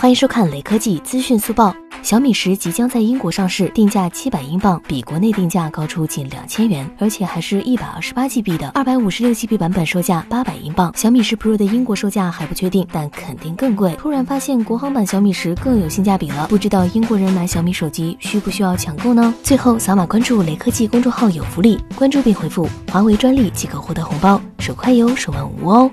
欢迎收看雷科技资讯速报。小米十即将在英国上市定价七百英镑比国内定价高出近两千元而且还是一百二十八 gb 的二百五十六 gb 版本售价八百英镑。小米十 pro 的英国售价还不确定但肯定更贵。突然发现国行版小米十更有性价比了不知道英国人买小米手机需不需要抢购呢？最后扫码关注雷科技公众号有福利。关注并回复华为专利即可获得红包手快有手慢无哦。